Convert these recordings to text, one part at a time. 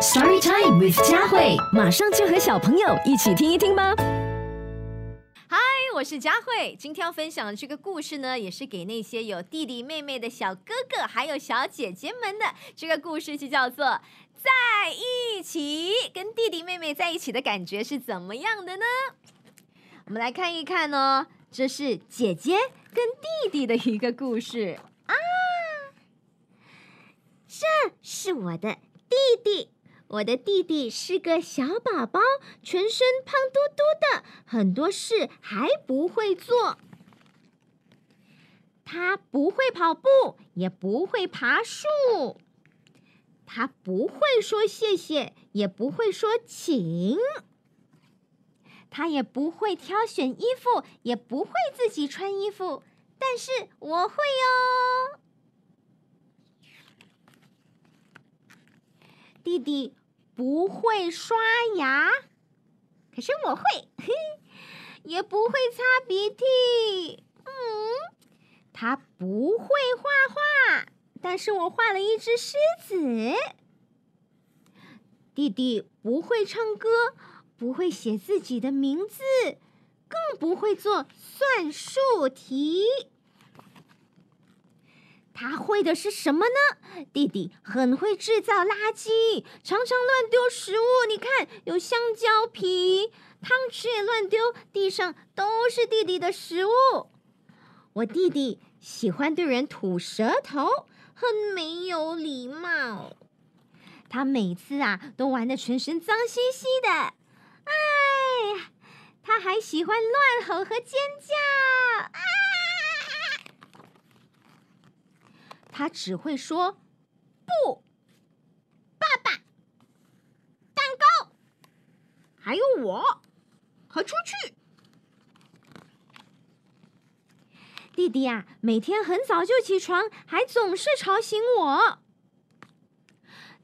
Story Time with 佳慧，马上就和小朋友一起听一听吧。嗨，我是佳慧。今天要分享的这个故事呢，也是给那些有弟弟妹妹的小哥哥还有小姐姐们的。这个故事就叫做《在一起》，跟弟弟妹妹在一起的感觉是怎么样的呢？我们来看一看哦，这是姐姐跟弟弟的一个故事啊。这是我的弟弟。我的弟弟是个小宝宝，全身胖嘟嘟的，很多事还不会做。他不会跑步，也不会爬树。他不会说谢谢，也不会说请。他也不会挑选衣服，也不会自己穿衣服。但是我会哟，弟弟。不会刷牙，可是我会，也不会擦鼻涕。嗯，他不会画画，但是我画了一只狮子。弟弟不会唱歌，不会写自己的名字，更不会做算术题。他会的是什么呢？弟弟很会制造垃圾，常常乱丢食物。你看，有香蕉皮，汤匙也乱丢，地上都是弟弟的食物。我弟弟喜欢对人吐舌头，很没有礼貌。他每次啊，都玩的全身脏兮兮的。哎，他还喜欢乱吼和尖叫。啊！他只会说“不，爸爸，蛋糕，还有我，和出去。”弟弟呀，每天很早就起床，还总是吵醒我。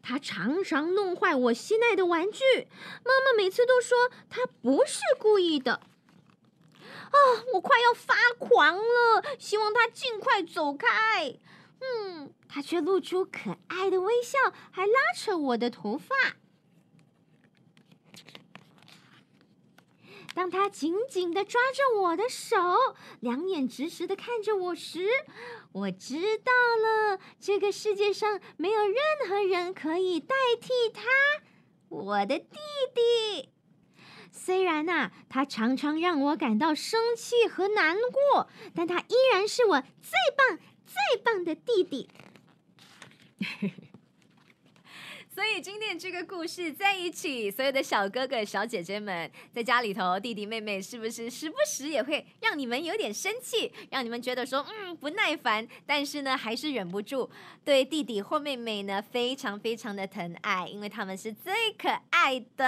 他常常弄坏我心爱的玩具，妈妈每次都说他不是故意的。啊，我快要发狂了，希望他尽快走开。嗯，他却露出可爱的微笑，还拉扯我的头发。当他紧紧的抓着我的手，两眼直直的看着我时，我知道了，这个世界上没有任何人可以代替他，我的弟弟。虽然呐，他常常让我感到生气和难过，但他依然是我最棒。最棒的弟弟。所以今天这个故事在一起，所有的小哥哥、小姐姐们在家里头，弟弟妹妹是不是时不时也会让你们有点生气，让你们觉得说嗯不耐烦，但是呢还是忍不住对弟弟或妹妹呢非常非常的疼爱，因为他们是最可爱的，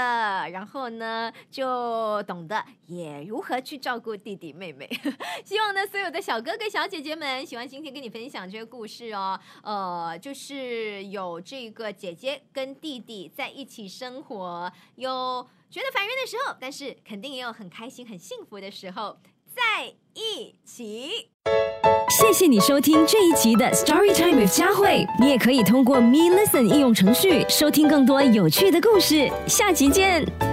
然后呢就懂得也如何去照顾弟弟妹妹。希望呢所有的小哥哥、小姐姐们喜欢今天跟你分享这个故事哦，呃，就是有这个姐姐。跟弟弟在一起生活，有觉得烦人的时候，但是肯定也有很开心、很幸福的时候，在一起。谢谢你收听这一集的 Story Time with 佳慧，你也可以通过 Me Listen 应用程序收听更多有趣的故事。下集见。